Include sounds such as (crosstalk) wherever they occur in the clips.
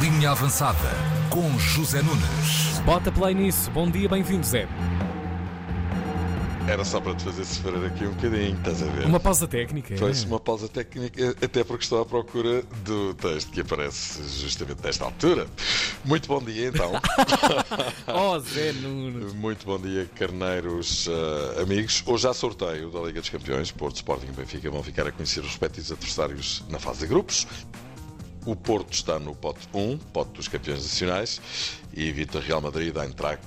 Linha Avançada com José Nunes. Bota play nisso. Bom dia, bem-vindo, Zé. Era só para te fazer sofrer aqui um bocadinho, estás a ver? Uma pausa técnica. Foi é? uma pausa técnica, até porque estou à procura do texto que aparece justamente nesta altura. Muito bom dia, então. (laughs) oh, Zé Nunes. Muito bom dia, carneiros uh, amigos. Hoje há sorteio da Liga dos Campeões. Porto, Sporting e Benfica vão ficar a conhecer os respectivos adversários na fase de grupos. O Porto está no pote 1, pote dos campeões nacionais, e evita Real Madrid, Eintracht,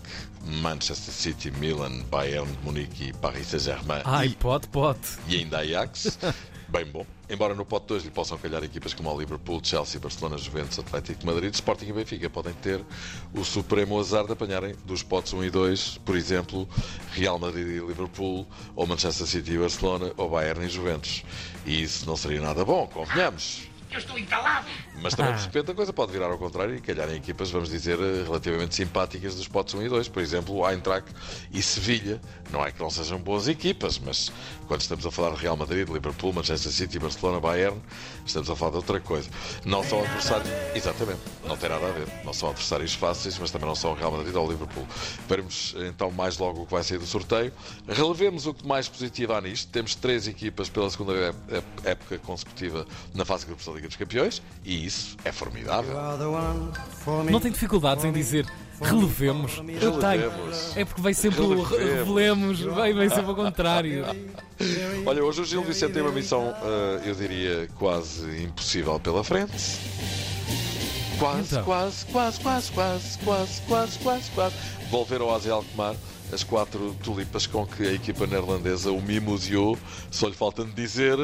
Manchester City, Milan, Bayern de Munique e Paris Saint-Germain. Ai, e, pote, pote. e ainda Ajax. (laughs) Bem bom. Embora no pote 2 lhe possam calhar equipas como o Liverpool, Chelsea, Barcelona, Juventus, Atlético de Madrid, Sporting e Benfica podem ter o supremo azar de apanharem dos potes 1 e 2, por exemplo, Real Madrid e Liverpool, ou Manchester City e Barcelona, ou Bayern e Juventus. E isso não seria nada bom, convenhamos. Eu estou entalado. Mas também, de repente, a coisa pode virar ao contrário e calhar em equipas, vamos dizer, eh, relativamente simpáticas dos potes 1 e 2. Por exemplo, Eintracht e Sevilha. Não é que não sejam boas equipas, mas quando estamos a falar de Real Madrid, Liverpool, Manchester City, Barcelona, Bayern, estamos a falar de outra coisa. Não são adversários. Exatamente, não tem nada a ver. Não são adversários fáceis, mas também não são o Real Madrid ou o Liverpool. Veremos então mais logo o que vai sair do sorteio. Relevemos o que mais positivo há nisto. Temos três equipas pela segunda época consecutiva na fase de grupos da Liga dos Campeões e isso é formidável. Não tem dificuldades em dizer relevemos. Eu tenho. Relevemos. É porque vai sempre Relevemos. revelemos, vai, vai sempre ao (laughs) contrário. Olha, hoje o Gil Vicente tem uma missão, eh, eu diria, quase impossível pela frente. Quase, Então. quase, quase, quase, quase, quase, quase, quase, quase. Volver ao Asia Alkmaar as quatro tulipas com que a equipa neerlandesa o mimoseou, só lhe falta de dizer.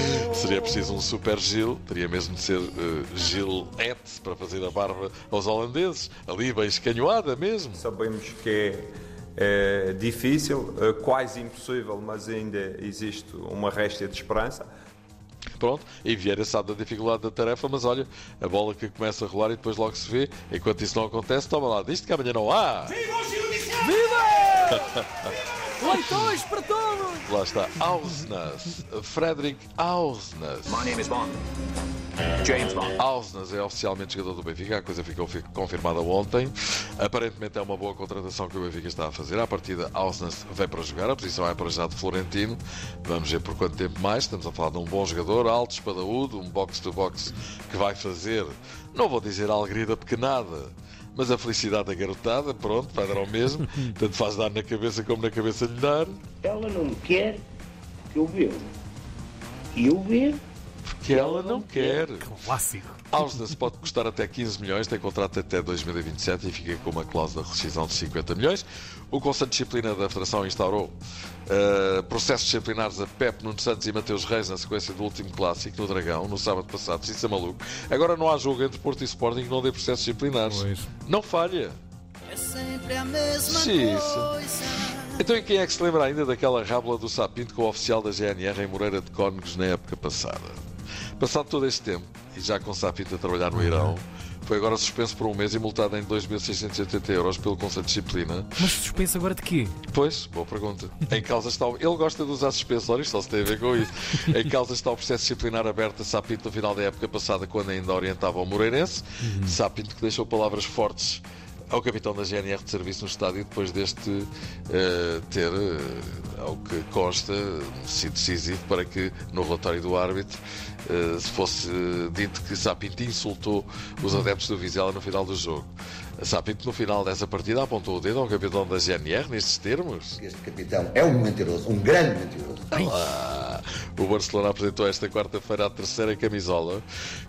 (laughs) Seria preciso um super Gil, teria mesmo de ser uh, Gilete para fazer a barba aos holandeses, ali bem escanhoada mesmo. Sabemos que é, é difícil, é quase impossível, mas ainda existe uma réstia de esperança. Pronto, e Vieira sabe da dificuldade da tarefa, mas olha, a bola que começa a rolar e depois logo se vê. Enquanto isso não acontece, toma lá, disto que amanhã não há. (laughs) Leitões para todos! Lá está, Ausnas, Frederick Ausnas. My name is Bond. James Bond. Ausnas é oficialmente jogador do Benfica, a coisa ficou fi- confirmada ontem. Aparentemente é uma boa contratação que o Benfica está a fazer. À partida, Ausnas vem para jogar, a posição é para já de Florentino. Vamos ver por quanto tempo mais. Estamos a falar de um bom jogador, alto, espadaúdo, um box-to-box que vai fazer, não vou dizer a alegria da pequenada, mas a felicidade da garotada, pronto, vai dar ao mesmo. (laughs) Tanto faz dar na cabeça como na cabeça lhe dar. Ela não quer que eu beba. E eu bebo. Que ela não quer. Clássico. Ausnes pode custar até 15 milhões, tem contrato até 2027 e fica com uma cláusula de rescisão de 50 milhões. O Conselho de Disciplina da Federação instaurou uh, processos disciplinares a Pep Nuno Santos e Mateus Reis na sequência do último clássico no Dragão, no sábado passado. Isso é maluco. Agora não há jogo entre Porto e Sporting que não dê processos disciplinares. Pois. Não falha. É sempre a mesma Xiça. coisa. Então e quem é que se lembra ainda daquela rábula do Sapinto com o oficial da GNR em Moreira de Cónegos na época passada? Passado todo este tempo, e já com Sapinto a trabalhar no Irão, foi agora suspenso por um mês e multado em 2.680 euros pelo Conselho de Disciplina. Mas suspenso agora de quê? Pois, boa pergunta. Em causa está o... Ele gosta de usar suspensórios, só se tem a ver com isso. Em causa está o processo disciplinar aberto a Sapinto no final da época passada, quando ainda orientava o Moreirense. Sapinto que deixou palavras fortes ao capitão da GNR de serviço no estádio depois deste eh, ter, eh, ao que consta, sido decisivo para que no relatório do árbitro se fosse dito que Sapinto insultou os adeptos do Vizela no final do jogo. Sapinto no final dessa partida apontou o dedo ao capitão da GNR nestes termos. Este capitão é um mentiroso, um grande mentiroso. Ah, o Barcelona apresentou esta quarta-feira a terceira camisola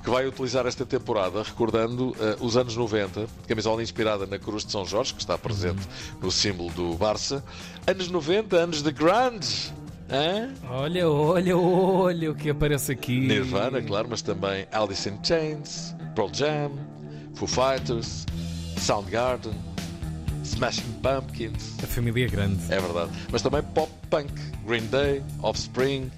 que vai utilizar esta temporada, recordando eh, os anos 90, camisola inspirada na Cruz de São Jorge, que está presente no símbolo do Barça. Anos 90, anos de grunge. Hã? Olha, olha, olha o que aparece aqui. Nirvana, claro, mas também Alice in Chains, Pearl Jam, Foo Fighters, Soundgarden, Smashing Pumpkins. A família é grande. É verdade. Mas também pop punk, Green Day, Offspring,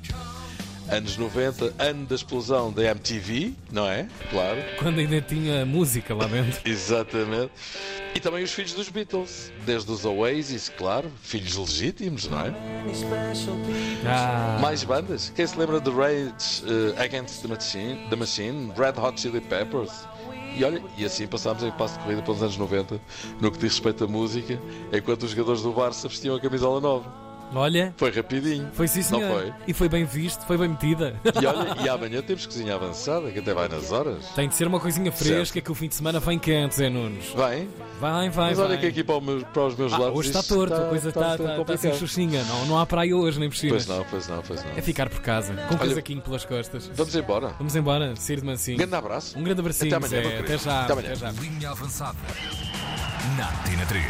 anos 90, ano da explosão da MTV, não é? Claro. Quando ainda tinha música lá dentro. (laughs) Exatamente. E também os filhos dos Beatles, desde os Oasis, claro, filhos legítimos, não é? Ah, Mais bandas. Quem se lembra de Rage eh, Against the Machine, the Machine, Red Hot Chili Peppers? E olha, e assim passámos em passo de corrida pelos anos 90, no que diz respeito à música, enquanto os jogadores do Barça vestiam a camisola nova. Olha, Foi rapidinho. foi sim Não senhor. foi? E foi bem visto, foi bem metida. E olha, e amanhã temos cozinha avançada, que até vai nas horas. Tem de ser uma coisinha fresca que o fim de semana vem quente, Zé Nunes. Vai, Vai, vai, mas vai. olha que aqui para, o meu- para os meus Ah, lados. hoje está torto, a coisa está, está, está, está sem xuxinha. Não, não há praia hoje, nem piscinas. Pois não, pois não, pois não. É ficar por casa, com um Olha- casaquinho pelas costas. Vamos embora. Vamos embora, sair de mansinho. Um grande abraço. Um grande abracinho, Até amanhã, Zé. Até já. Até amanhã. Até já. Linha avançada. Na Tina 3.